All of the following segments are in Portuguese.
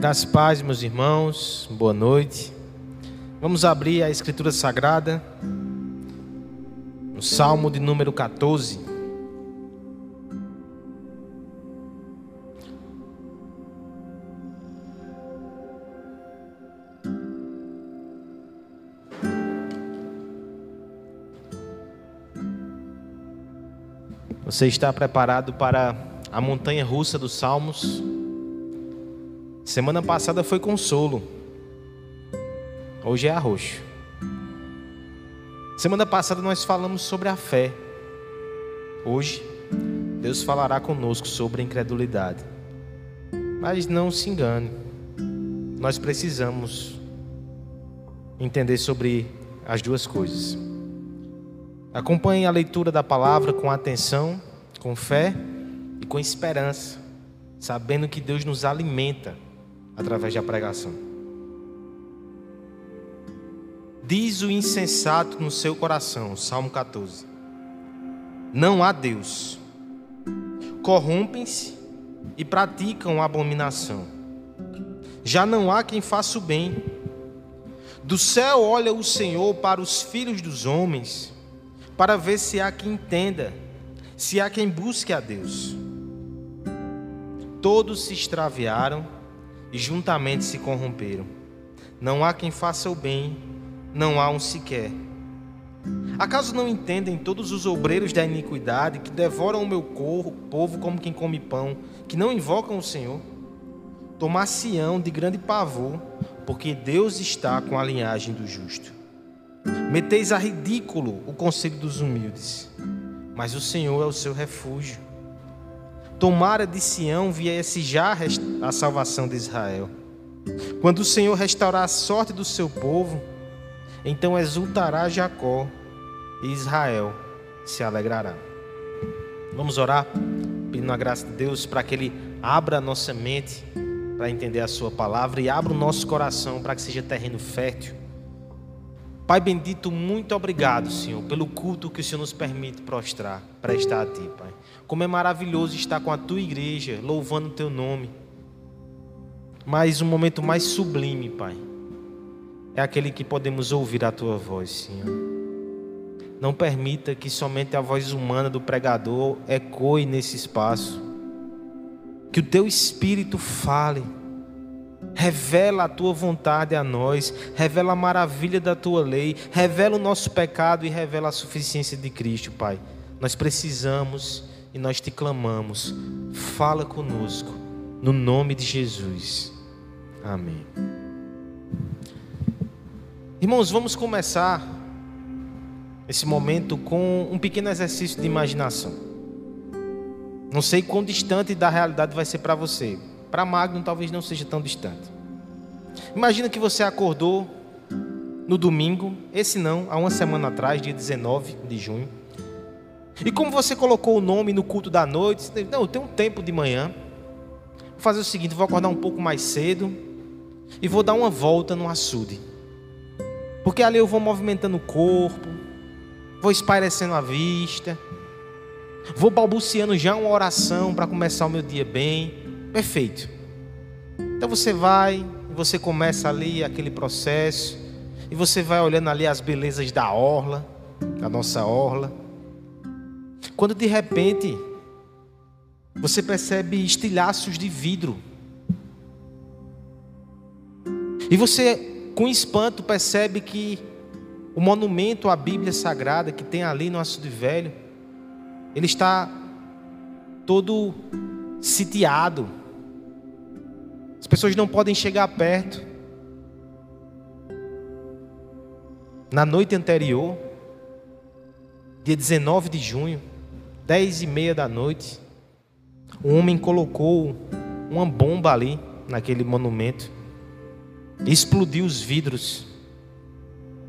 Das paz, meus irmãos, boa noite. Vamos abrir a Escritura Sagrada no Salmo de número 14. Você está preparado para a montanha russa dos Salmos? Semana passada foi consolo. Hoje é arroxo. Semana passada nós falamos sobre a fé. Hoje, Deus falará conosco sobre a incredulidade. Mas não se engane, nós precisamos entender sobre as duas coisas. Acompanhe a leitura da palavra com atenção, com fé e com esperança, sabendo que Deus nos alimenta através da pregação. Diz o insensato no seu coração, Salmo 14: Não há Deus. Corrompem-se e praticam abominação. Já não há quem faça o bem. Do céu olha o Senhor para os filhos dos homens, para ver se há quem entenda, se há quem busque a Deus. Todos se extraviaram e juntamente se corromperam. Não há quem faça o bem, não há um sequer. Acaso não entendem todos os obreiros da iniquidade que devoram o meu corpo, povo como quem come pão, que não invocam o Senhor? Tomar-se-ão de grande pavor, porque Deus está com a linhagem do justo. Meteis a ridículo o conselho dos humildes, mas o Senhor é o seu refúgio. Tomara de Sião viesse já a salvação de Israel. Quando o Senhor restaurar a sorte do seu povo, então exultará Jacó e Israel se alegrará. Vamos orar, pedindo a graça de Deus para que Ele abra a nossa mente para entender a Sua palavra e abra o nosso coração para que seja terreno fértil Pai bendito, muito obrigado, Senhor, pelo culto que o Senhor nos permite prostrar, prestar a Ti, Pai. Como é maravilhoso estar com a Tua igreja, louvando o Teu nome. Mas o um momento mais sublime, Pai, é aquele que podemos ouvir a Tua voz, Senhor. Não permita que somente a voz humana do pregador ecoe nesse espaço. Que o Teu Espírito fale Revela a tua vontade a nós, revela a maravilha da tua lei, revela o nosso pecado e revela a suficiência de Cristo, Pai. Nós precisamos e nós te clamamos. Fala conosco, no nome de Jesus. Amém. Irmãos, vamos começar esse momento com um pequeno exercício de imaginação. Não sei quão distante da realidade vai ser para você. Para Magno talvez não seja tão distante. Imagina que você acordou no domingo, esse não, há uma semana atrás, dia 19 de junho. E como você colocou o nome no culto da noite, não, eu tenho um tempo de manhã. Vou fazer o seguinte, vou acordar um pouco mais cedo e vou dar uma volta no açude. Porque ali eu vou movimentando o corpo, vou espairecendo a vista, vou balbuciando já uma oração para começar o meu dia bem. Perfeito. Então você vai, você começa ali aquele processo, e você vai olhando ali as belezas da orla, da nossa orla. Quando de repente você percebe estilhaços de vidro. E você, com espanto, percebe que o monumento à Bíblia Sagrada que tem ali no Açude Velho, ele está todo sitiado. As pessoas não podem chegar perto. Na noite anterior, dia 19 de junho, dez e meia da noite, um homem colocou uma bomba ali naquele monumento e explodiu os vidros,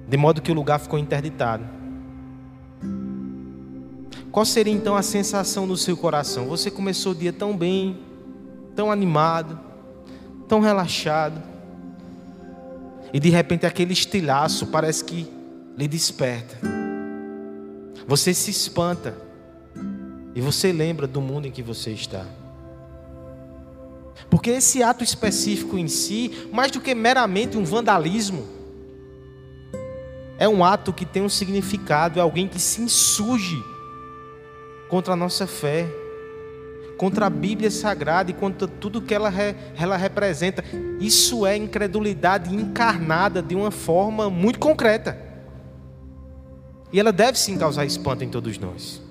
de modo que o lugar ficou interditado. Qual seria então a sensação no seu coração? Você começou o dia tão bem, tão animado, tão relaxado. E de repente aquele estilhaço parece que lhe desperta. Você se espanta. E você lembra do mundo em que você está. Porque esse ato específico em si, mais do que meramente um vandalismo, é um ato que tem um significado, é alguém que se insurge contra a nossa fé, contra a Bíblia Sagrada e contra tudo que ela, ela representa. Isso é incredulidade encarnada de uma forma muito concreta. E ela deve sim causar espanto em todos nós.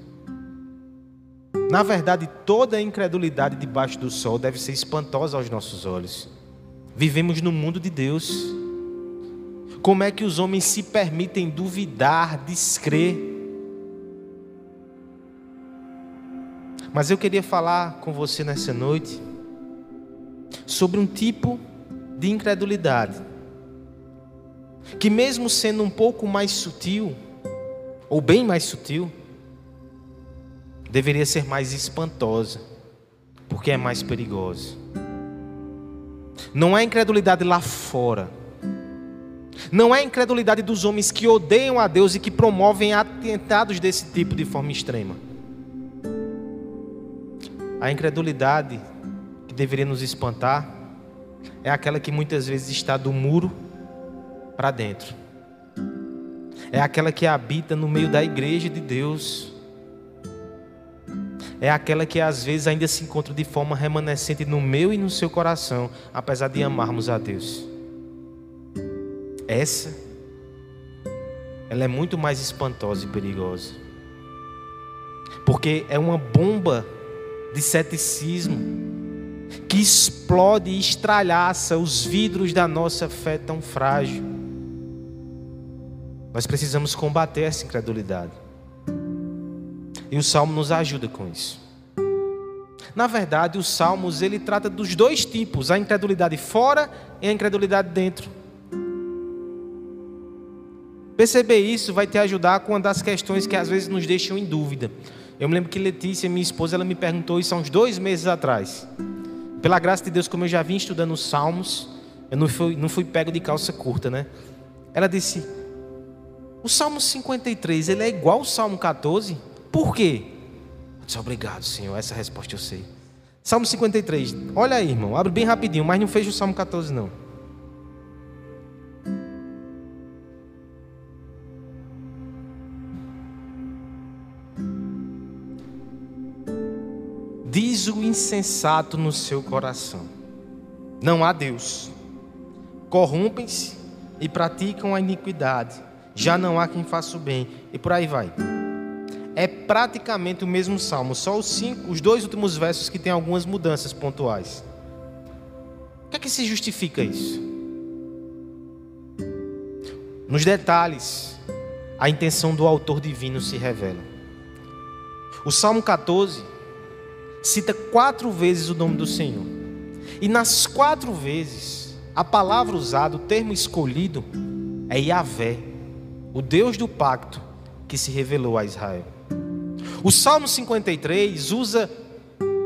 Na verdade, toda incredulidade debaixo do sol deve ser espantosa aos nossos olhos. Vivemos no mundo de Deus. Como é que os homens se permitem duvidar, descrer? Mas eu queria falar com você nessa noite sobre um tipo de incredulidade que, mesmo sendo um pouco mais sutil, ou bem mais sutil, deveria ser mais espantosa, porque é mais perigosa. Não é incredulidade lá fora. Não é incredulidade dos homens que odeiam a Deus e que promovem atentados desse tipo de forma extrema. A incredulidade que deveria nos espantar é aquela que muitas vezes está do muro para dentro. É aquela que habita no meio da igreja de Deus é aquela que às vezes ainda se encontra de forma remanescente no meu e no seu coração, apesar de amarmos a Deus. Essa, ela é muito mais espantosa e perigosa, porque é uma bomba de ceticismo que explode e estralhaça os vidros da nossa fé tão frágil. Nós precisamos combater essa incredulidade. E o Salmo nos ajuda com isso. Na verdade, os Salmos ele trata dos dois tipos, a incredulidade fora e a incredulidade dentro. Perceber isso vai te ajudar com uma das questões que às vezes nos deixam em dúvida. Eu me lembro que Letícia, minha esposa, ela me perguntou isso há uns dois meses atrás. Pela graça de Deus, como eu já vim estudando os Salmos, eu não fui, não fui pego de calça curta, né? Ela disse: O Salmo 53, ele é igual ao Salmo 14? Por quê? obrigado, Senhor. Essa resposta eu sei. Salmo 53. Olha aí, irmão. Abre bem rapidinho, mas não fecha o Salmo 14, não. Diz o insensato no seu coração: Não há Deus. Corrompem-se e praticam a iniquidade. Já não há quem faça o bem. E por aí vai é praticamente o mesmo salmo, só os, cinco, os dois últimos versos que tem algumas mudanças pontuais. O que é que se justifica isso? Nos detalhes, a intenção do autor divino se revela. O Salmo 14 cita quatro vezes o nome do Senhor. E nas quatro vezes, a palavra usada, o termo escolhido, é Yahvé, o Deus do pacto que se revelou a Israel. O Salmo 53 usa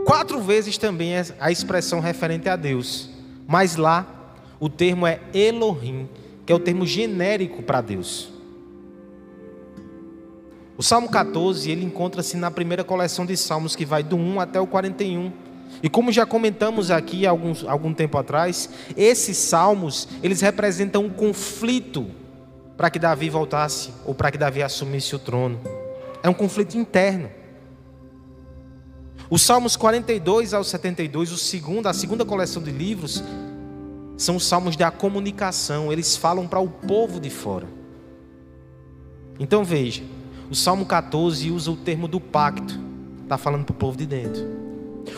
quatro vezes também a expressão referente a Deus, mas lá o termo é Elohim, que é o termo genérico para Deus. O Salmo 14, ele encontra-se na primeira coleção de salmos que vai do 1 até o 41. E como já comentamos aqui alguns, algum tempo atrás, esses salmos, eles representam um conflito para que Davi voltasse ou para que Davi assumisse o trono. É um conflito interno. Os Salmos 42 ao 72, o segundo, a segunda coleção de livros, são os salmos da comunicação, eles falam para o povo de fora. Então veja, o Salmo 14 usa o termo do pacto, está falando para o povo de dentro.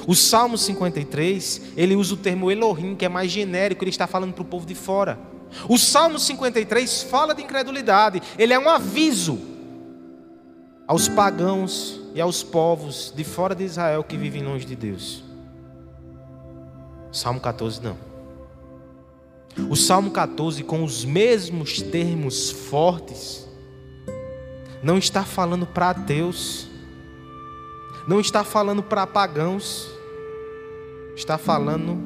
O Salmo 53, ele usa o termo Elohim, que é mais genérico, ele está falando para o povo de fora. O Salmo 53 fala de incredulidade, ele é um aviso aos pagãos e aos povos de fora de Israel que vivem longe de Deus. Salmo 14 não. O Salmo 14, com os mesmos termos fortes, não está falando para ateus, não está falando para pagãos, está falando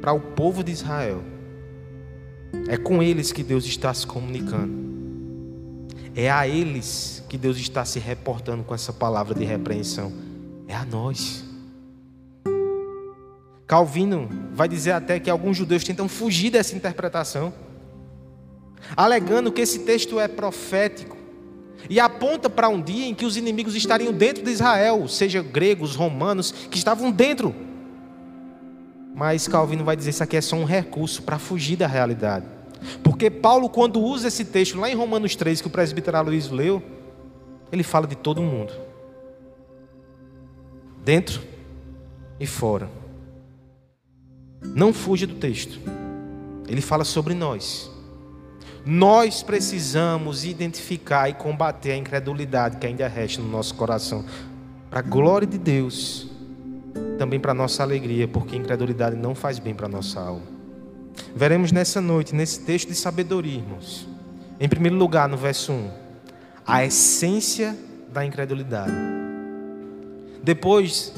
para o povo de Israel. É com eles que Deus está se comunicando. É a eles que Deus está se reportando com essa palavra de repreensão. É a nós. Calvino vai dizer até que alguns judeus tentam fugir dessa interpretação, alegando que esse texto é profético e aponta para um dia em que os inimigos estariam dentro de Israel, seja gregos, romanos, que estavam dentro. Mas Calvino vai dizer isso aqui é só um recurso para fugir da realidade. Porque Paulo, quando usa esse texto lá em Romanos 3, que o presbítero Aloysio leu, ele fala de todo mundo. Dentro e fora. Não fuja do texto. Ele fala sobre nós. Nós precisamos identificar e combater a incredulidade que ainda resta no nosso coração. Para a glória de Deus, também para nossa alegria, porque incredulidade não faz bem para a nossa alma. Veremos nessa noite, nesse texto de sabedoria, irmãos. Em primeiro lugar, no verso 1, a essência da incredulidade. Depois,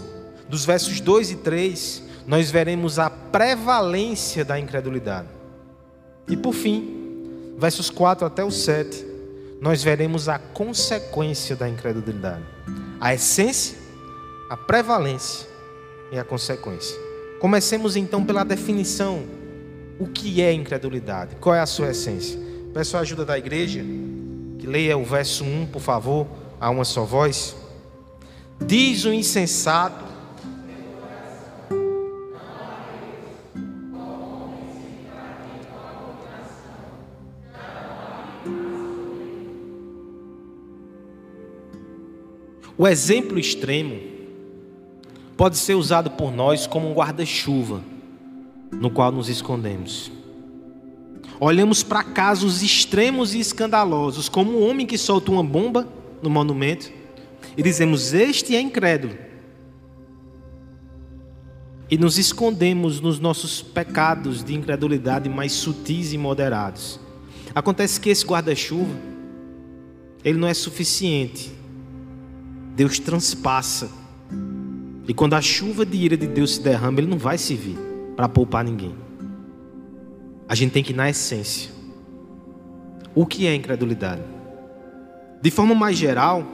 dos versos 2 e 3, nós veremos a prevalência da incredulidade. E por fim, versos 4 até o 7, nós veremos a consequência da incredulidade. A essência, a prevalência e a consequência. Comecemos então pela definição. O que é incredulidade? Qual é a sua essência? Peço a ajuda da igreja, que leia o verso 1, por favor, a uma só voz. Diz o insensato O exemplo extremo pode ser usado por nós como um guarda-chuva no qual nos escondemos. Olhamos para casos extremos e escandalosos, como um homem que solta uma bomba no monumento, e dizemos: Este é incrédulo. E nos escondemos nos nossos pecados de incredulidade mais sutis e moderados. Acontece que esse guarda-chuva, ele não é suficiente Deus transpassa. E quando a chuva de ira de Deus se derrama, ele não vai servir para poupar ninguém. A gente tem que ir na essência. O que é incredulidade? De forma mais geral,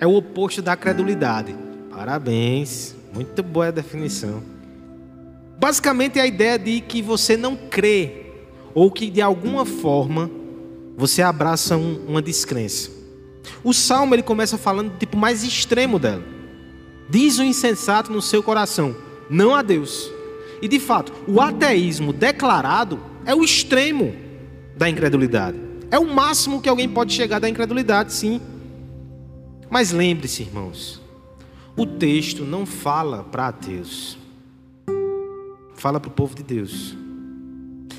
é o oposto da credulidade. Parabéns, muito boa a definição. Basicamente é a ideia de que você não crê, ou que de alguma forma você abraça um, uma descrença. O salmo ele começa falando do tipo mais extremo dela. Diz o insensato no seu coração, não a Deus. E de fato, o ateísmo declarado é o extremo da incredulidade. É o máximo que alguém pode chegar da incredulidade, sim. Mas lembre-se, irmãos, o texto não fala para ateus, fala para o povo de Deus.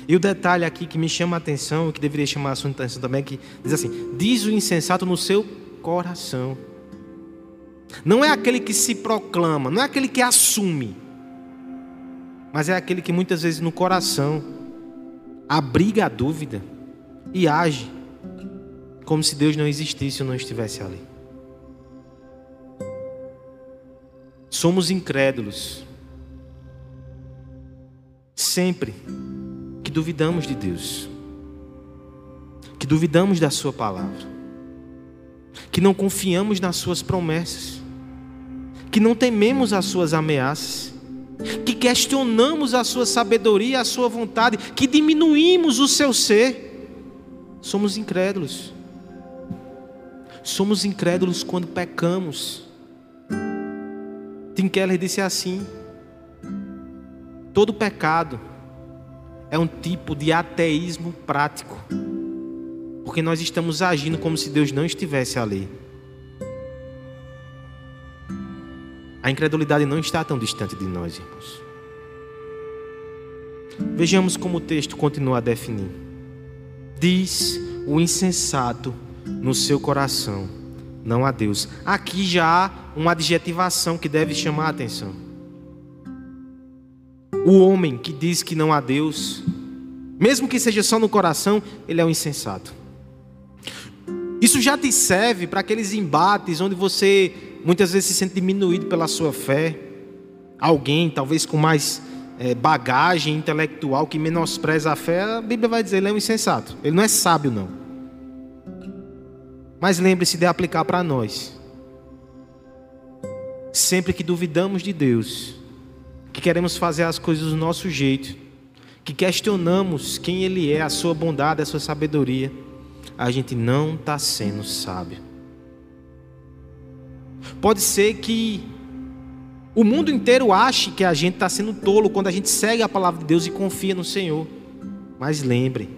E o detalhe aqui que me chama a atenção, e que deveria chamar a sua atenção também, é que diz assim: diz o insensato no seu coração. Não é aquele que se proclama, não é aquele que assume, mas é aquele que muitas vezes no coração abriga a dúvida e age como se Deus não existisse ou não estivesse ali. Somos incrédulos. Sempre que duvidamos de Deus, que duvidamos da Sua palavra, que não confiamos nas Suas promessas, que não tememos as Suas ameaças, que questionamos a Sua sabedoria, a Sua vontade, que diminuímos o seu ser, somos incrédulos. Somos incrédulos quando pecamos. Tim Keller disse assim: todo pecado é um tipo de ateísmo prático. Porque nós estamos agindo como se Deus não estivesse ali. A incredulidade não está tão distante de nós, irmãos. Vejamos como o texto continua a definir. Diz o insensato no seu coração, não a Deus. Aqui já há uma adjetivação que deve chamar a atenção. O homem que diz que não há Deus, mesmo que seja só no coração, ele é um insensato. Isso já te serve para aqueles embates onde você muitas vezes se sente diminuído pela sua fé. Alguém, talvez com mais é, bagagem intelectual, que menospreza a fé, a Bíblia vai dizer: ele é um insensato. Ele não é sábio, não. Mas lembre-se de aplicar para nós. Sempre que duvidamos de Deus, que queremos fazer as coisas do nosso jeito, que questionamos quem Ele é, a sua bondade, a sua sabedoria, a gente não está sendo sábio. Pode ser que o mundo inteiro ache que a gente está sendo tolo quando a gente segue a palavra de Deus e confia no Senhor. Mas lembre,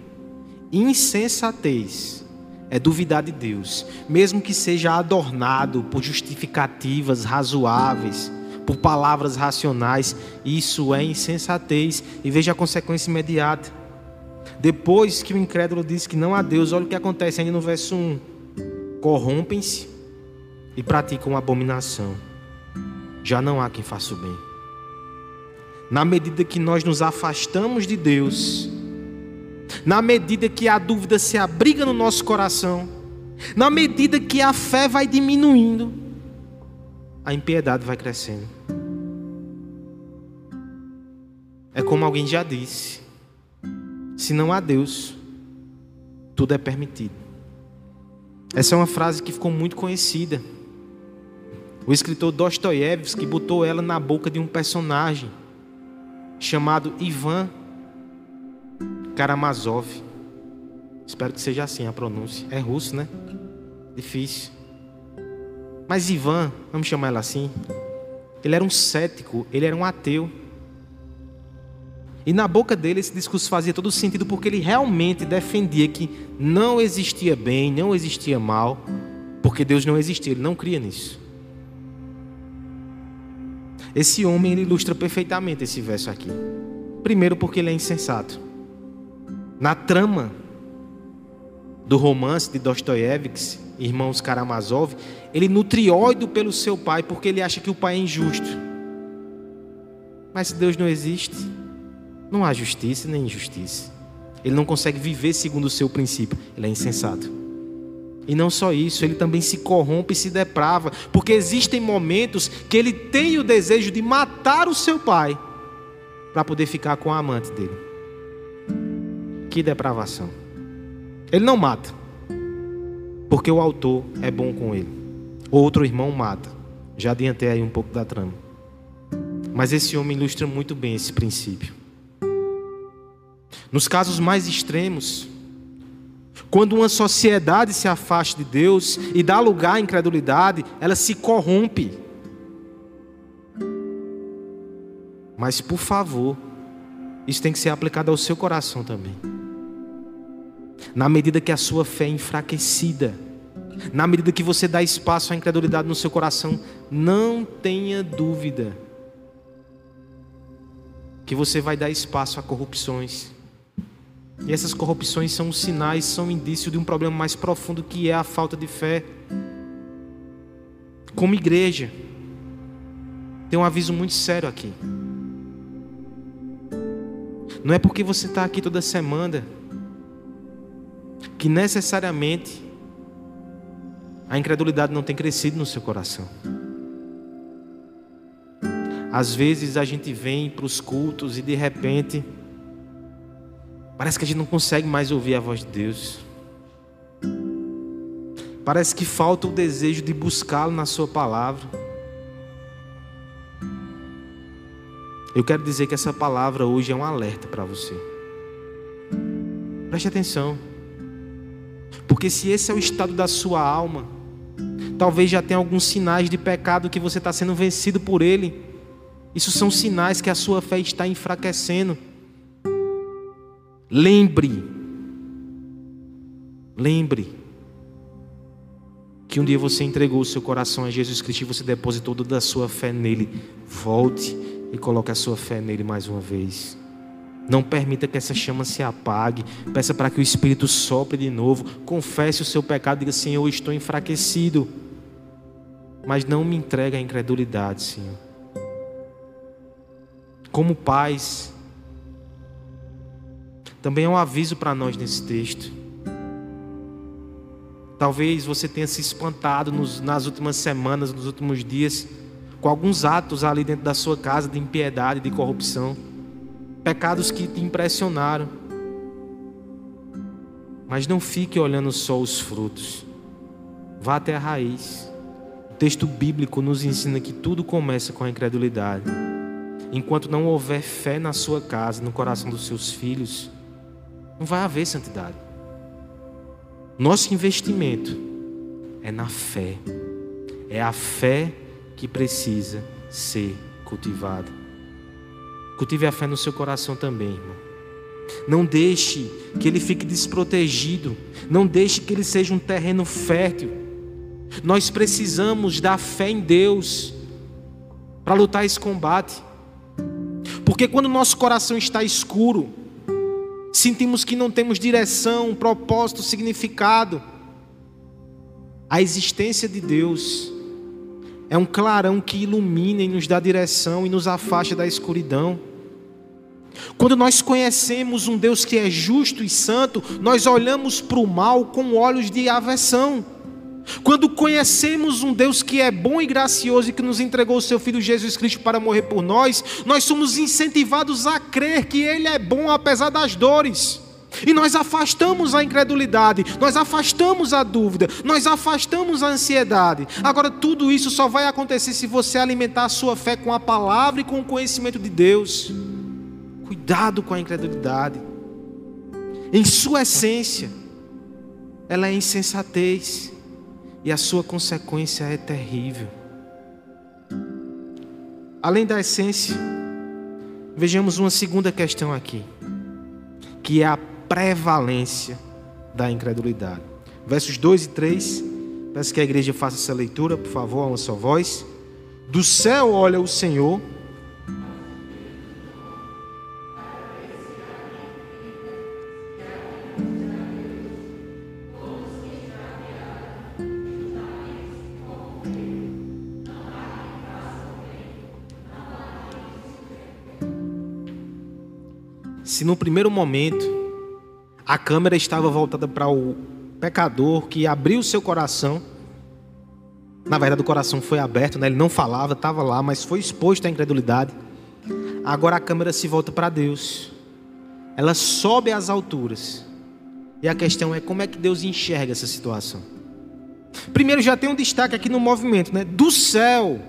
insensatez é duvidar de Deus, mesmo que seja adornado por justificativas razoáveis, por palavras racionais, isso é insensatez e veja a consequência imediata. Depois que o incrédulo diz que não há Deus, olha o que acontece ainda no verso 1: corrompem-se e praticam abominação. Já não há quem faça o bem. Na medida que nós nos afastamos de Deus, na medida que a dúvida se abriga no nosso coração, na medida que a fé vai diminuindo, a impiedade vai crescendo. É como alguém já disse: se não há Deus, tudo é permitido. Essa é uma frase que ficou muito conhecida. O escritor Dostoiévski botou ela na boca de um personagem chamado Ivan Karamazov. Espero que seja assim a pronúncia. É russo, né? Difícil. Mas Ivan, vamos chamar ela assim, ele era um cético, ele era um ateu. E na boca dele esse discurso fazia todo sentido porque ele realmente defendia que não existia bem, não existia mal, porque Deus não existia, ele não cria nisso. Esse homem ilustra perfeitamente esse verso aqui. Primeiro, porque ele é insensato. Na trama do romance de Dostoiévski, Irmãos Karamazov, ele nutre ódio pelo seu pai porque ele acha que o pai é injusto. Mas se Deus não existe, não há justiça nem injustiça. Ele não consegue viver segundo o seu princípio, ele é insensato. E não só isso, ele também se corrompe e se deprava, porque existem momentos que ele tem o desejo de matar o seu pai para poder ficar com a amante dele. Que depravação. Ele não mata, porque o autor é bom com ele. Outro irmão mata. Já adiantei aí um pouco da trama. Mas esse homem ilustra muito bem esse princípio. Nos casos mais extremos, quando uma sociedade se afasta de Deus e dá lugar à incredulidade, ela se corrompe. Mas, por favor, isso tem que ser aplicado ao seu coração também. Na medida que a sua fé é enfraquecida, na medida que você dá espaço à incredulidade no seu coração, não tenha dúvida que você vai dar espaço a corrupções e essas corrupções são sinais, são indício de um problema mais profundo que é a falta de fé. Como igreja, tem um aviso muito sério aqui. Não é porque você está aqui toda semana que necessariamente a incredulidade não tem crescido no seu coração. Às vezes a gente vem para os cultos e de repente Parece que a gente não consegue mais ouvir a voz de Deus. Parece que falta o desejo de buscá-lo na Sua palavra. Eu quero dizer que essa palavra hoje é um alerta para você. Preste atenção. Porque se esse é o estado da sua alma, talvez já tenha alguns sinais de pecado que você está sendo vencido por ele. Isso são sinais que a sua fé está enfraquecendo. Lembre, lembre que um dia você entregou o seu coração a Jesus Cristo e você depositou toda a sua fé nele. Volte e coloque a sua fé nele mais uma vez. Não permita que essa chama se apague. Peça para que o Espírito sopre de novo. Confesse o seu pecado. Diga: Senhor, eu estou enfraquecido. Mas não me entregue à incredulidade, Senhor. Como pais, também é um aviso para nós nesse texto. Talvez você tenha se espantado nos, nas últimas semanas, nos últimos dias, com alguns atos ali dentro da sua casa de impiedade, de corrupção, pecados que te impressionaram. Mas não fique olhando só os frutos, vá até a raiz. O texto bíblico nos ensina que tudo começa com a incredulidade. enquanto não houver fé na sua casa, no coração dos seus filhos, não vai haver santidade. Nosso investimento é na fé. É a fé que precisa ser cultivada. Cultive a fé no seu coração também, irmão. Não deixe que ele fique desprotegido. Não deixe que ele seja um terreno fértil. Nós precisamos da fé em Deus para lutar esse combate. Porque quando nosso coração está escuro, sentimos que não temos direção, propósito, significado, a existência de Deus é um clarão que ilumina e nos dá direção e nos afasta da escuridão. Quando nós conhecemos um Deus que é justo e santo, nós olhamos para o mal com olhos de aversão. Quando conhecemos um Deus que é bom e gracioso e que nos entregou o seu Filho Jesus Cristo para morrer por nós, nós somos incentivados a crer que Ele é bom apesar das dores. E nós afastamos a incredulidade, nós afastamos a dúvida, nós afastamos a ansiedade. Agora, tudo isso só vai acontecer se você alimentar a sua fé com a palavra e com o conhecimento de Deus. Cuidado com a incredulidade. Em sua essência, ela é insensatez e a sua consequência é terrível. Além da essência, vejamos uma segunda questão aqui, que é a prevalência da incredulidade. Versos 2 e 3, peço que a igreja faça essa leitura, por favor, a uma só voz. Do céu olha o Senhor se no primeiro momento a câmera estava voltada para o pecador que abriu seu coração, na verdade o coração foi aberto, né? ele não falava, estava lá, mas foi exposto à incredulidade. Agora a câmera se volta para Deus, ela sobe às alturas, e a questão é como é que Deus enxerga essa situação. Primeiro já tem um destaque aqui no movimento, né? Do céu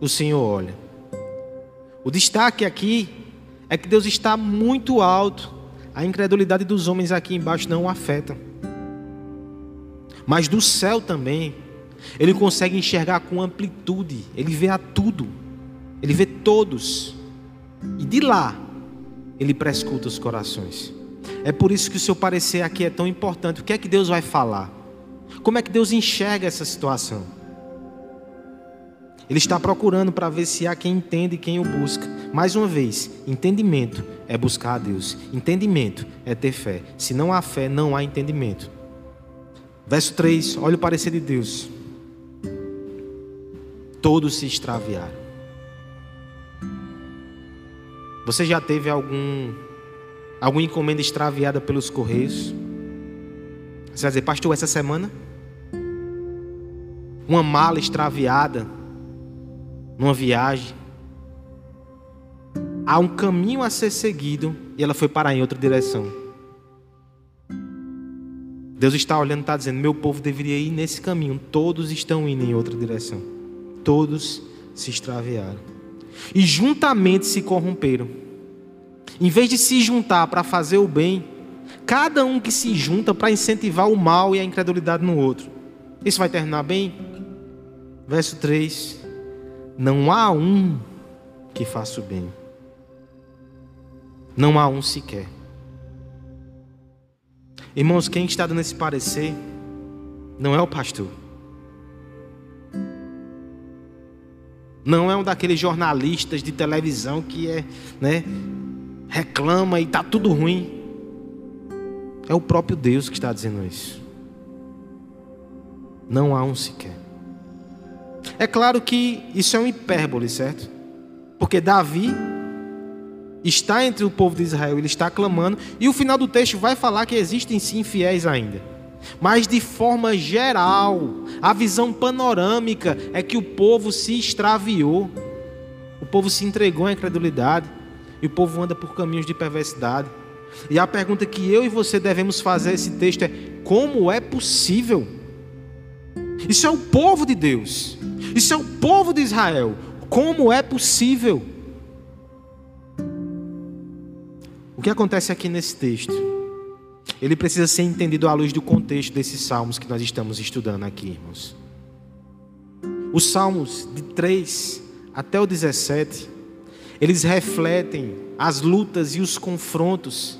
o Senhor olha. O destaque aqui é que Deus está muito alto. A incredulidade dos homens aqui embaixo não o afeta. Mas do céu também, ele consegue enxergar com amplitude, ele vê a tudo, ele vê todos. E de lá, ele prescuta os corações. É por isso que o seu parecer aqui é tão importante. O que é que Deus vai falar? Como é que Deus enxerga essa situação? Ele está procurando para ver se há quem entende e quem o busca. Mais uma vez, entendimento é buscar a Deus. Entendimento é ter fé. Se não há fé, não há entendimento. Verso 3, olha o parecer de Deus. Todos se extraviaram. Você já teve algum alguma encomenda extraviada pelos correios? Você vai dizer, pastor, essa semana? Uma mala extraviada? Numa viagem, há um caminho a ser seguido e ela foi parar em outra direção. Deus está olhando e está dizendo: Meu povo deveria ir nesse caminho. Todos estão indo em outra direção. Todos se extraviaram. E juntamente se corromperam. Em vez de se juntar para fazer o bem, cada um que se junta para incentivar o mal e a incredulidade no outro. Isso vai terminar bem? Verso 3. Não há um que faça o bem. Não há um sequer. Irmãos, quem está dando esse parecer não é o pastor. Não é um daqueles jornalistas de televisão que é, né, reclama e está tudo ruim. É o próprio Deus que está dizendo isso. Não há um sequer. É claro que isso é um hipérbole, certo? Porque Davi está entre o povo de Israel, ele está clamando, e o final do texto vai falar que existem sim fiéis ainda. Mas de forma geral, a visão panorâmica é que o povo se extraviou, o povo se entregou à incredulidade, e o povo anda por caminhos de perversidade. E a pergunta que eu e você devemos fazer a esse texto é: como é possível? Isso é o povo de Deus. Isso é o povo de Israel. Como é possível? O que acontece aqui nesse texto? Ele precisa ser entendido à luz do contexto desses salmos que nós estamos estudando aqui, irmãos. Os salmos de 3 até o 17, eles refletem as lutas e os confrontos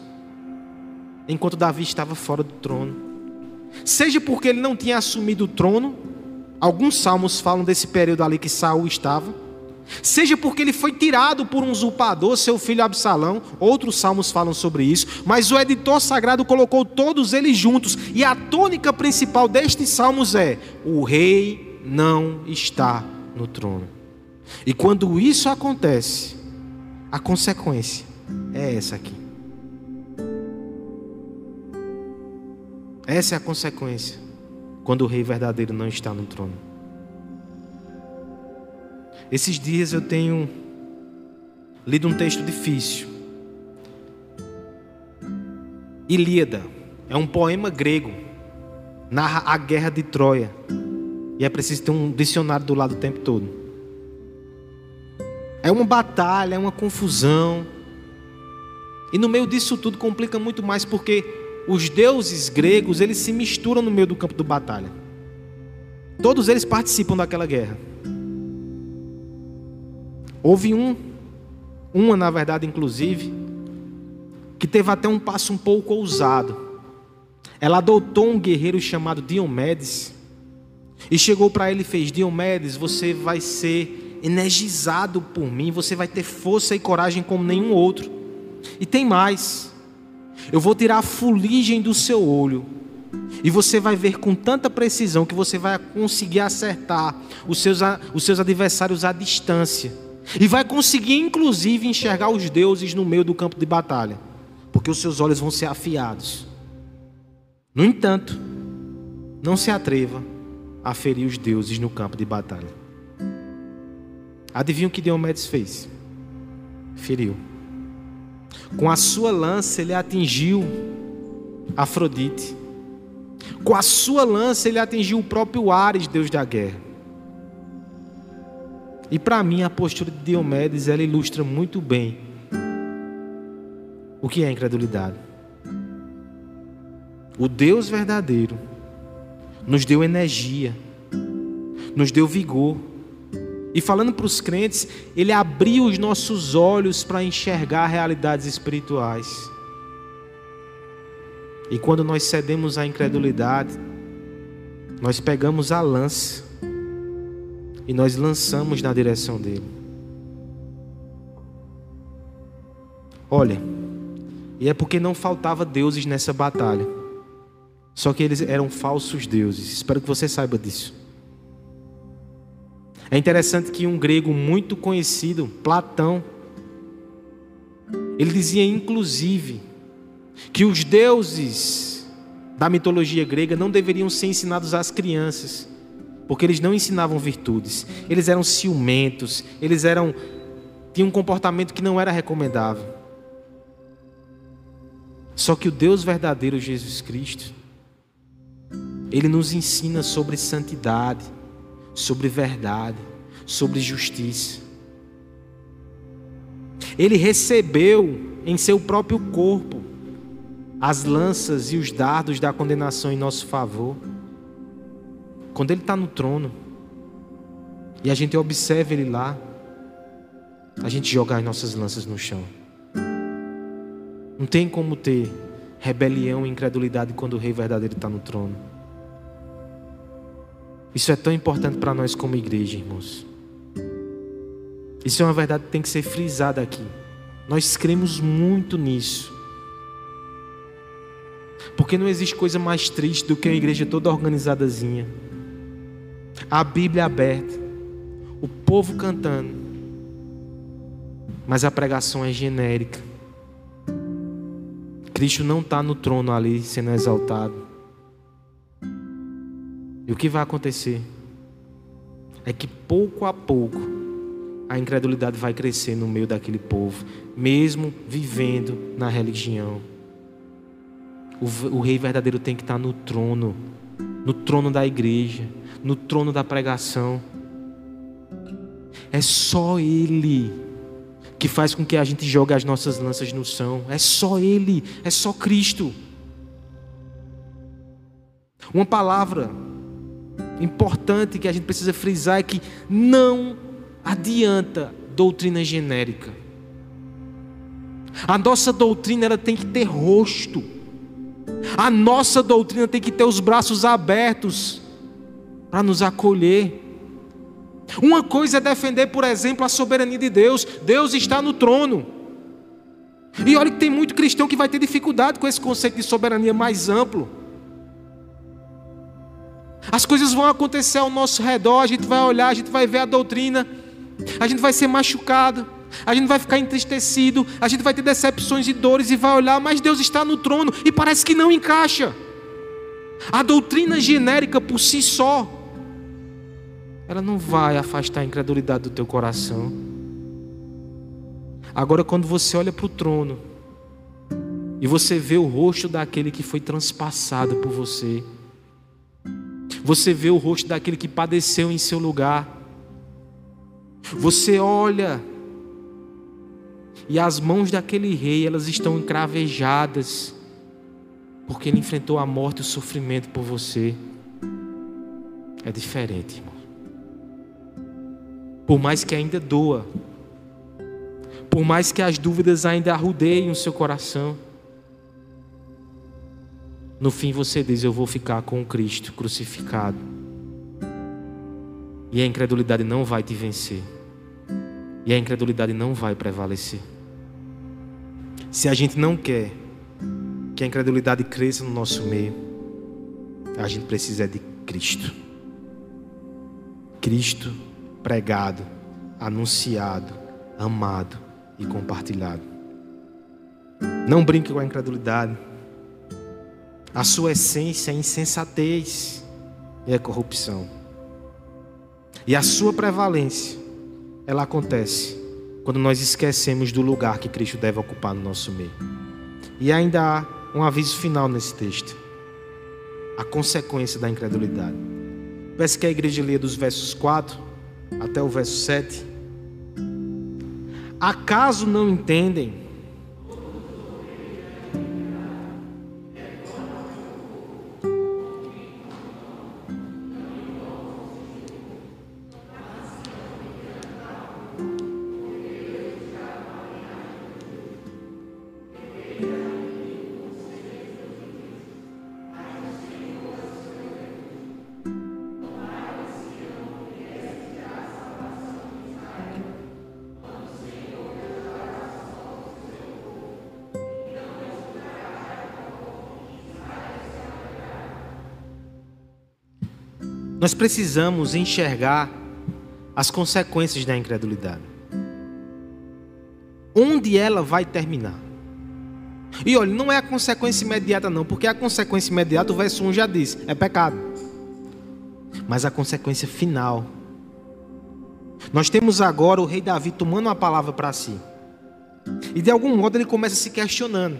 enquanto Davi estava fora do trono. Seja porque ele não tinha assumido o trono, alguns salmos falam desse período ali que Saul estava, seja porque ele foi tirado por um usurpador, seu filho Absalão, outros salmos falam sobre isso, mas o editor sagrado colocou todos eles juntos, e a tônica principal destes salmos é: o rei não está no trono. E quando isso acontece, a consequência é essa aqui. Essa é a consequência quando o rei verdadeiro não está no trono. Esses dias eu tenho lido um texto difícil. Ilíada é um poema grego, narra a guerra de Troia. E é preciso ter um dicionário do lado o tempo todo. É uma batalha, é uma confusão. E no meio disso tudo complica muito mais porque os deuses gregos, eles se misturam no meio do campo de batalha. Todos eles participam daquela guerra. Houve um, uma na verdade, inclusive, que teve até um passo um pouco ousado. Ela adotou um guerreiro chamado Diomedes e chegou para ele e fez: Diomedes, você vai ser energizado por mim, você vai ter força e coragem como nenhum outro. E tem mais. Eu vou tirar a fuligem do seu olho. E você vai ver com tanta precisão que você vai conseguir acertar os seus, os seus adversários à distância. E vai conseguir, inclusive, enxergar os deuses no meio do campo de batalha. Porque os seus olhos vão ser afiados. No entanto, não se atreva a ferir os deuses no campo de batalha. Adivinha o que Diomedes fez? Feriu. Com a sua lança ele atingiu Afrodite. Com a sua lança ele atingiu o próprio Ares, deus da guerra. E para mim a postura de Diomedes ela ilustra muito bem o que é incredulidade. O Deus verdadeiro nos deu energia, nos deu vigor e falando para os crentes, ele abriu os nossos olhos para enxergar realidades espirituais. E quando nós cedemos à incredulidade, nós pegamos a lança e nós lançamos na direção dele. Olha, e é porque não faltava deuses nessa batalha. Só que eles eram falsos deuses. Espero que você saiba disso. É interessante que um grego muito conhecido, Platão, ele dizia inclusive que os deuses da mitologia grega não deveriam ser ensinados às crianças, porque eles não ensinavam virtudes. Eles eram ciumentos, eles eram tinham um comportamento que não era recomendável. Só que o Deus verdadeiro, Jesus Cristo, ele nos ensina sobre santidade sobre verdade, sobre justiça. Ele recebeu em seu próprio corpo as lanças e os dardos da condenação em nosso favor. Quando ele está no trono e a gente observa ele lá, a gente joga as nossas lanças no chão. Não tem como ter rebelião e incredulidade quando o Rei verdadeiro está no trono. Isso é tão importante para nós como igreja, irmãos. Isso é uma verdade que tem que ser frisada aqui. Nós cremos muito nisso. Porque não existe coisa mais triste do que uma igreja toda organizadazinha. A Bíblia aberta, o povo cantando, mas a pregação é genérica. Cristo não está no trono ali sendo exaltado. E o que vai acontecer é que pouco a pouco a incredulidade vai crescer no meio daquele povo, mesmo vivendo na religião. O, o rei verdadeiro tem que estar no trono, no trono da igreja, no trono da pregação. É só ele que faz com que a gente jogue as nossas lanças no chão. É só Ele, é só Cristo. Uma palavra importante que a gente precisa frisar é que não adianta doutrina genérica. A nossa doutrina ela tem que ter rosto. A nossa doutrina tem que ter os braços abertos para nos acolher. Uma coisa é defender, por exemplo, a soberania de Deus. Deus está no trono. E olha que tem muito cristão que vai ter dificuldade com esse conceito de soberania mais amplo. As coisas vão acontecer ao nosso redor, a gente vai olhar, a gente vai ver a doutrina, a gente vai ser machucado, a gente vai ficar entristecido, a gente vai ter decepções e dores e vai olhar, mas Deus está no trono e parece que não encaixa. A doutrina genérica por si só, ela não vai afastar a incredulidade do teu coração. Agora, quando você olha para o trono e você vê o rosto daquele que foi transpassado por você, você vê o rosto daquele que padeceu em seu lugar. Você olha e as mãos daquele rei, elas estão encravejadas, porque ele enfrentou a morte e o sofrimento por você. É diferente, irmão. Por mais que ainda doa, por mais que as dúvidas ainda arrudeiem o seu coração, no fim você diz: Eu vou ficar com Cristo crucificado. E a incredulidade não vai te vencer. E a incredulidade não vai prevalecer. Se a gente não quer que a incredulidade cresça no nosso meio, a gente precisa de Cristo. Cristo pregado, anunciado, amado e compartilhado. Não brinque com a incredulidade. A sua essência é insensatez e é corrupção. E a sua prevalência, ela acontece quando nós esquecemos do lugar que Cristo deve ocupar no nosso meio. E ainda há um aviso final nesse texto. A consequência da incredulidade. Peço que a igreja leia dos versos 4 até o verso 7. Acaso não entendem Nós precisamos enxergar as consequências da incredulidade. Onde ela vai terminar? E olha, não é a consequência imediata, não, porque a consequência imediata, o verso 1 já diz, é pecado. Mas a consequência final. Nós temos agora o rei Davi tomando uma palavra para si. E de algum modo ele começa se questionando: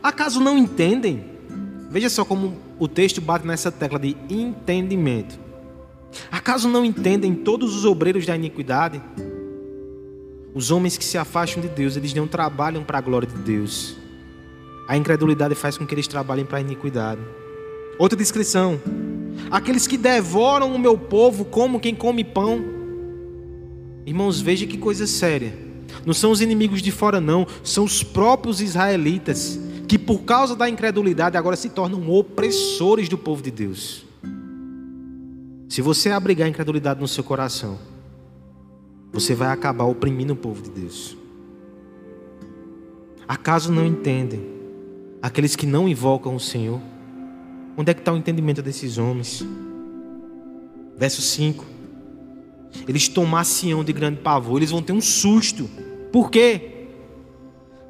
Acaso não entendem? Veja só como o texto bate nessa tecla de entendimento. Acaso não entendem todos os obreiros da iniquidade? Os homens que se afastam de Deus, eles não trabalham para a glória de Deus. A incredulidade faz com que eles trabalhem para a iniquidade. Outra descrição: aqueles que devoram o meu povo como quem come pão. Irmãos, veja que coisa séria. Não são os inimigos de fora, não, são os próprios israelitas que por causa da incredulidade agora se tornam opressores do povo de Deus. Se você abrigar a incredulidade no seu coração, você vai acabar oprimindo o povo de Deus. Acaso não entendem aqueles que não invocam o Senhor? Onde é que está o entendimento desses homens? Verso 5. Eles tomassem de grande pavor, eles vão ter um susto. Por quê?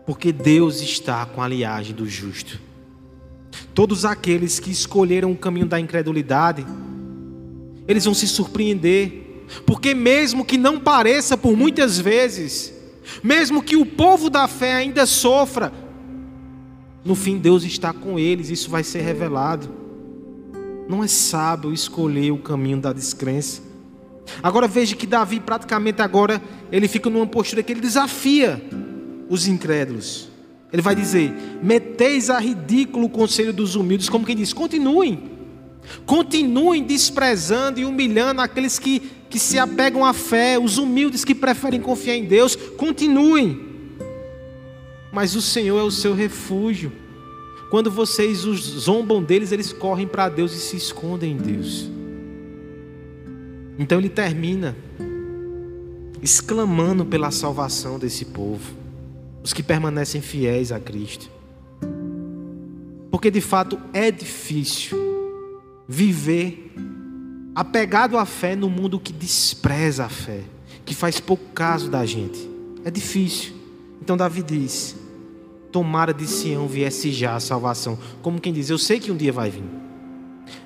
Porque Deus está com a aliagem do justo. Todos aqueles que escolheram o caminho da incredulidade, eles vão se surpreender, porque mesmo que não pareça por muitas vezes, mesmo que o povo da fé ainda sofra, no fim Deus está com eles, isso vai ser revelado. Não é sábio escolher o caminho da descrença. Agora veja que Davi praticamente agora ele fica numa postura que ele desafia os incrédulos. Ele vai dizer: "Meteis a ridículo o conselho dos humildes", como quem diz: "Continuem. Continuem desprezando e humilhando aqueles que que se apegam à fé, os humildes que preferem confiar em Deus, continuem. Mas o Senhor é o seu refúgio. Quando vocês zombam deles, eles correm para Deus e se escondem em Deus. Então ele termina exclamando pela salvação desse povo, os que permanecem fiéis a Cristo. Porque de fato é difícil viver apegado à fé no mundo que despreza a fé, que faz pouco caso da gente. É difícil. Então Davi diz: Tomara de Sião viesse já a salvação. Como quem diz, eu sei que um dia vai vir.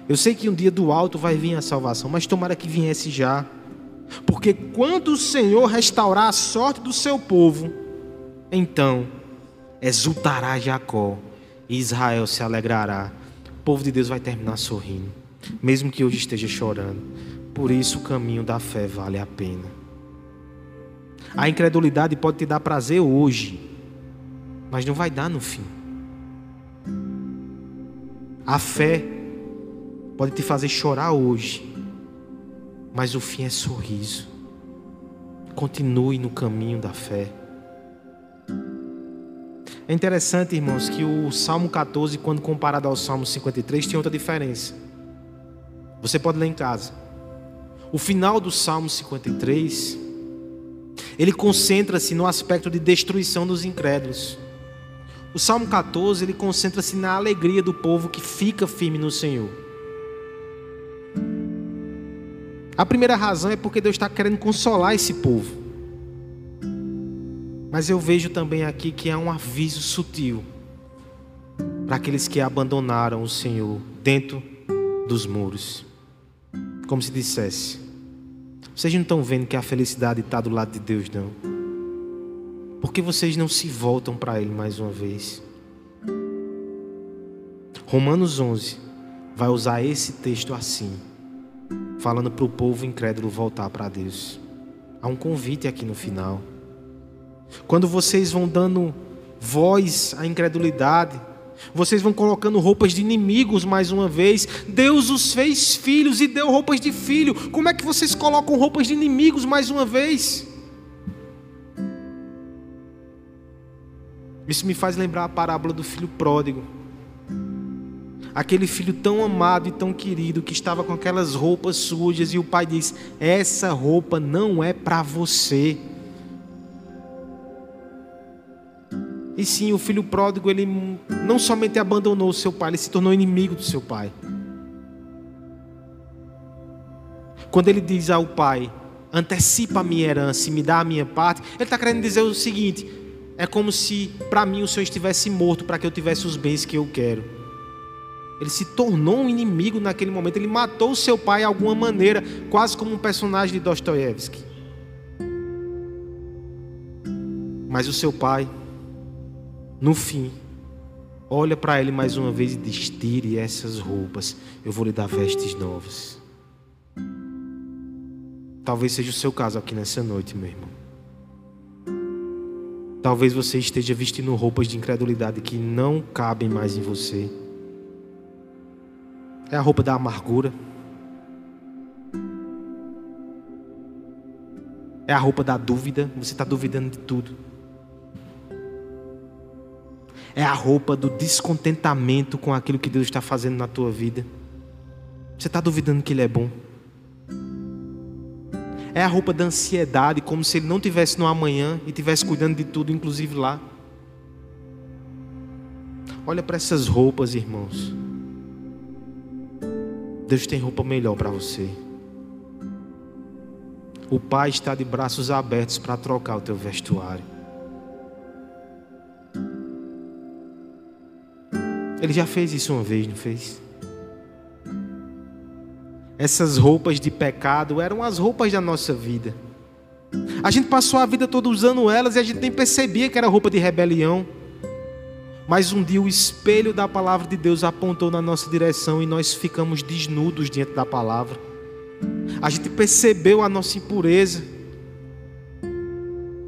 Eu sei que um dia do alto vai vir a salvação, mas tomara que viesse já. Porque quando o Senhor restaurar a sorte do seu povo, então exultará Jacó e Israel se alegrará. O povo de Deus vai terminar sorrindo mesmo que hoje esteja chorando. Por isso o caminho da fé vale a pena. A incredulidade pode te dar prazer hoje, mas não vai dar no fim. A fé pode te fazer chorar hoje, mas o fim é sorriso. Continue no caminho da fé. É interessante, irmãos, que o Salmo 14, quando comparado ao Salmo 53, tem outra diferença. Você pode ler em casa. O final do Salmo 53, ele concentra-se no aspecto de destruição dos incrédulos. O Salmo 14, ele concentra-se na alegria do povo que fica firme no Senhor. A primeira razão é porque Deus está querendo consolar esse povo. Mas eu vejo também aqui que há um aviso sutil para aqueles que abandonaram o Senhor dentro dos muros como se dissesse: Vocês não estão vendo que a felicidade está do lado de Deus, não? Por que vocês não se voltam para Ele mais uma vez? Romanos 11 vai usar esse texto assim, falando para o povo incrédulo voltar para Deus. Há um convite aqui no final. Quando vocês vão dando voz à incredulidade, vocês vão colocando roupas de inimigos mais uma vez. Deus os fez filhos e deu roupas de filho. Como é que vocês colocam roupas de inimigos mais uma vez? Isso me faz lembrar a parábola do filho pródigo. Aquele filho tão amado e tão querido que estava com aquelas roupas sujas e o pai diz: Essa roupa não é para você. E sim, o filho pródigo, ele não somente abandonou o seu pai, ele se tornou inimigo do seu pai. Quando ele diz ao pai, antecipa a minha herança e me dá a minha parte, ele está querendo dizer o seguinte: é como se para mim o Senhor estivesse morto para que eu tivesse os bens que eu quero. Ele se tornou um inimigo naquele momento, ele matou o seu pai de alguma maneira, quase como um personagem de Dostoiévski. Mas o seu pai no fim, olha para ele mais uma vez e diz: Tire essas roupas, eu vou lhe dar vestes novas. Talvez seja o seu caso aqui nessa noite, meu irmão. Talvez você esteja vestindo roupas de incredulidade que não cabem mais em você. É a roupa da amargura. É a roupa da dúvida. Você está duvidando de tudo é a roupa do descontentamento com aquilo que Deus está fazendo na tua vida. Você está duvidando que Ele é bom? É a roupa da ansiedade, como se Ele não tivesse no amanhã e tivesse cuidando de tudo, inclusive lá. Olha para essas roupas, irmãos. Deus tem roupa melhor para você. O Pai está de braços abertos para trocar o teu vestuário. Ele já fez isso uma vez, não fez? Essas roupas de pecado eram as roupas da nossa vida. A gente passou a vida toda usando elas e a gente nem percebia que era roupa de rebelião. Mas um dia o espelho da palavra de Deus apontou na nossa direção e nós ficamos desnudos diante da palavra. A gente percebeu a nossa impureza.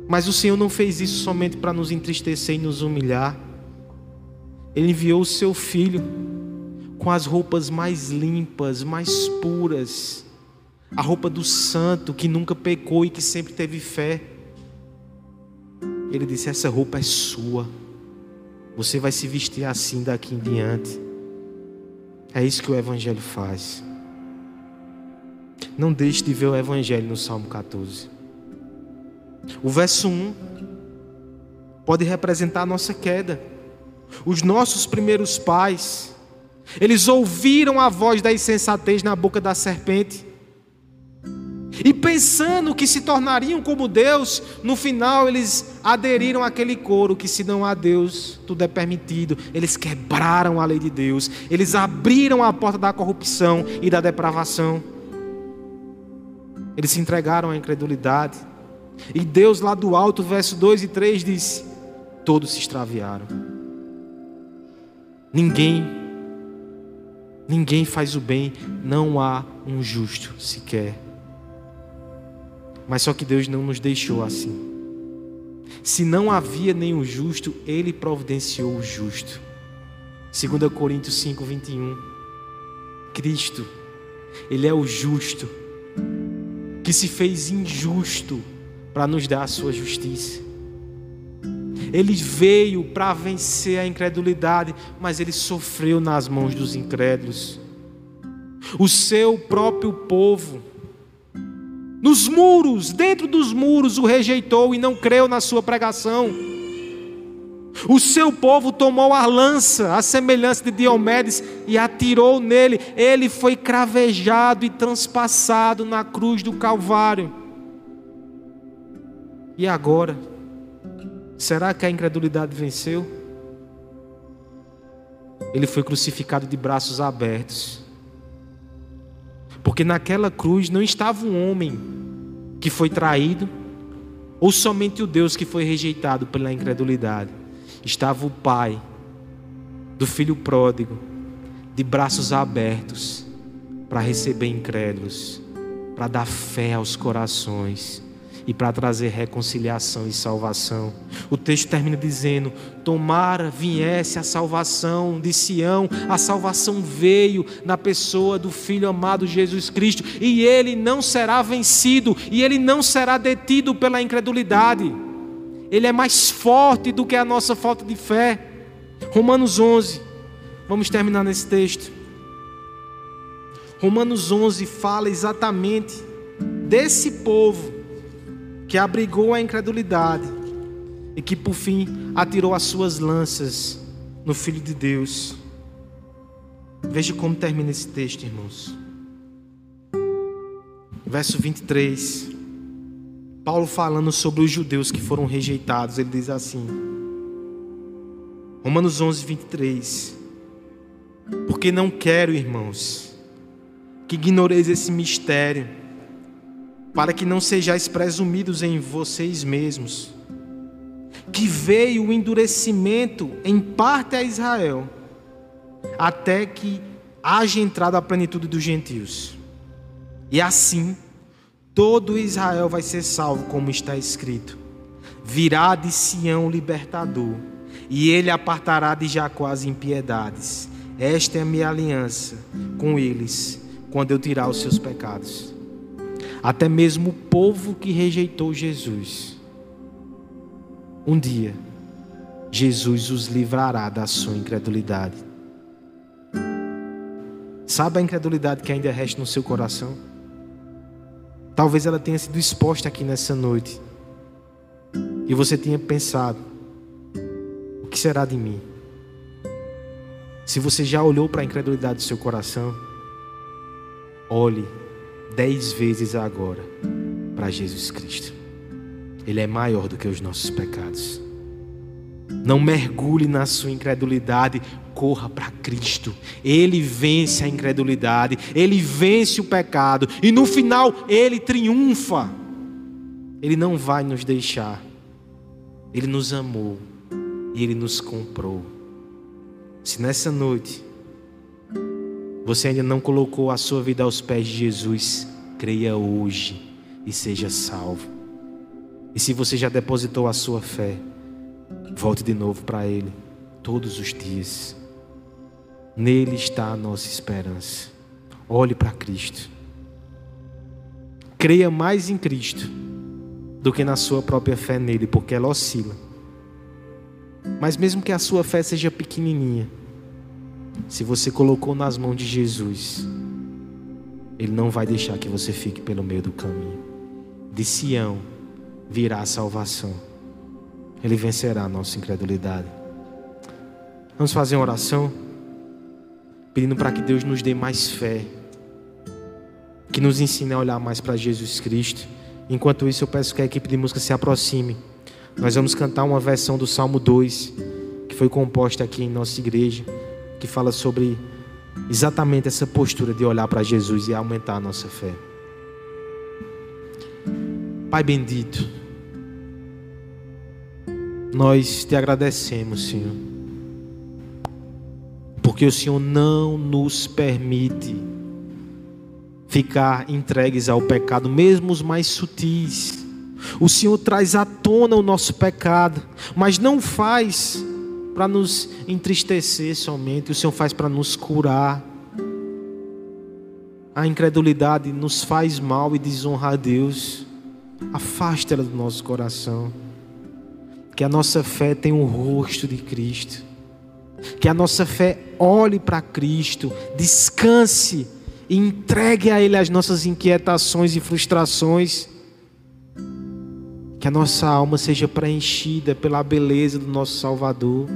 Mas o Senhor não fez isso somente para nos entristecer e nos humilhar. Ele enviou o seu filho com as roupas mais limpas, mais puras, a roupa do santo que nunca pecou e que sempre teve fé. Ele disse: Essa roupa é sua. Você vai se vestir assim daqui em diante. É isso que o Evangelho faz. Não deixe de ver o Evangelho no Salmo 14. O verso 1 pode representar a nossa queda. Os nossos primeiros pais, eles ouviram a voz da insensatez na boca da serpente e pensando que se tornariam como Deus, no final eles aderiram àquele coro que se não há Deus, tudo é permitido. Eles quebraram a lei de Deus, eles abriram a porta da corrupção e da depravação. Eles se entregaram à incredulidade. E Deus lá do alto, verso 2 e 3 diz: Todos se extraviaram. Ninguém ninguém faz o bem, não há um justo sequer. Mas só que Deus não nos deixou assim. Se não havia nenhum justo, Ele providenciou o justo. 2 Coríntios 5, 21. Cristo, Ele é o justo, que se fez injusto para nos dar a sua justiça. Ele veio para vencer a incredulidade, mas ele sofreu nas mãos dos incrédulos. O seu próprio povo nos muros, dentro dos muros, o rejeitou e não creu na sua pregação. O seu povo tomou a lança, a semelhança de Diomedes, e atirou nele. Ele foi cravejado e transpassado na cruz do Calvário. E agora? Será que a incredulidade venceu? Ele foi crucificado de braços abertos. Porque naquela cruz não estava um homem que foi traído, ou somente o Deus que foi rejeitado pela incredulidade. Estava o Pai do filho pródigo, de braços abertos, para receber incrédulos, para dar fé aos corações e para trazer reconciliação e salvação. O texto termina dizendo: Tomara viesse a salvação de Sião, a salvação veio na pessoa do Filho amado Jesus Cristo, e ele não será vencido, e ele não será detido pela incredulidade. Ele é mais forte do que a nossa falta de fé. Romanos 11, vamos terminar nesse texto. Romanos 11 fala exatamente desse povo que abrigou a incredulidade e que por fim atirou as suas lanças no Filho de Deus. Veja como termina esse texto, irmãos. Verso 23. Paulo falando sobre os judeus que foram rejeitados, ele diz assim: Romanos 11, 23. Porque não quero, irmãos, que ignoreis esse mistério para que não sejais presumidos em vocês mesmos, que veio o endurecimento em parte a Israel, até que haja entrado a plenitude dos gentios. E assim, todo Israel vai ser salvo, como está escrito: virá de Sião o libertador, e ele apartará de Jacó as impiedades. Esta é a minha aliança com eles, quando eu tirar os seus pecados até mesmo o povo que rejeitou Jesus. Um dia, Jesus os livrará da sua incredulidade. Sabe a incredulidade que ainda resta no seu coração? Talvez ela tenha sido exposta aqui nessa noite. E você tenha pensado: o que será de mim? Se você já olhou para a incredulidade do seu coração, olhe dez vezes agora para Jesus Cristo. Ele é maior do que os nossos pecados. Não mergulhe na sua incredulidade, corra para Cristo. Ele vence a incredulidade, ele vence o pecado e no final ele triunfa. Ele não vai nos deixar. Ele nos amou e ele nos comprou. Se nessa noite você ainda não colocou a sua vida aos pés de Jesus, creia hoje e seja salvo. E se você já depositou a sua fé, volte de novo para Ele todos os dias. Nele está a nossa esperança. Olhe para Cristo. Creia mais em Cristo do que na sua própria fé nele, porque ela oscila. Mas mesmo que a sua fé seja pequenininha, se você colocou nas mãos de Jesus, Ele não vai deixar que você fique pelo meio do caminho. De Sião virá a salvação. Ele vencerá a nossa incredulidade. Vamos fazer uma oração, pedindo para que Deus nos dê mais fé, que nos ensine a olhar mais para Jesus Cristo. Enquanto isso, eu peço que a equipe de música se aproxime. Nós vamos cantar uma versão do Salmo 2, que foi composta aqui em nossa igreja, que fala sobre exatamente essa postura de olhar para Jesus e aumentar a nossa fé. Pai bendito, nós te agradecemos, Senhor, porque o Senhor não nos permite ficar entregues ao pecado, mesmo os mais sutis. O Senhor traz à tona o nosso pecado, mas não faz para nos entristecer somente, o Senhor faz para nos curar. A incredulidade nos faz mal e desonra a Deus. Afasta ela do nosso coração. Que a nossa fé tenha o rosto de Cristo. Que a nossa fé olhe para Cristo, descanse e entregue a Ele as nossas inquietações e frustrações. Que a nossa alma seja preenchida pela beleza do nosso Salvador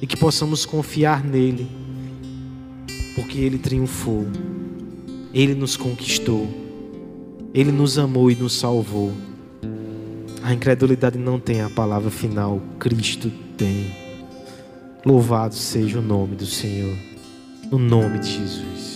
e que possamos confiar nele, porque Ele triunfou, Ele nos conquistou, Ele nos amou e nos salvou. A incredulidade não tem a palavra final, Cristo tem. Louvado seja o nome do Senhor, no nome de Jesus.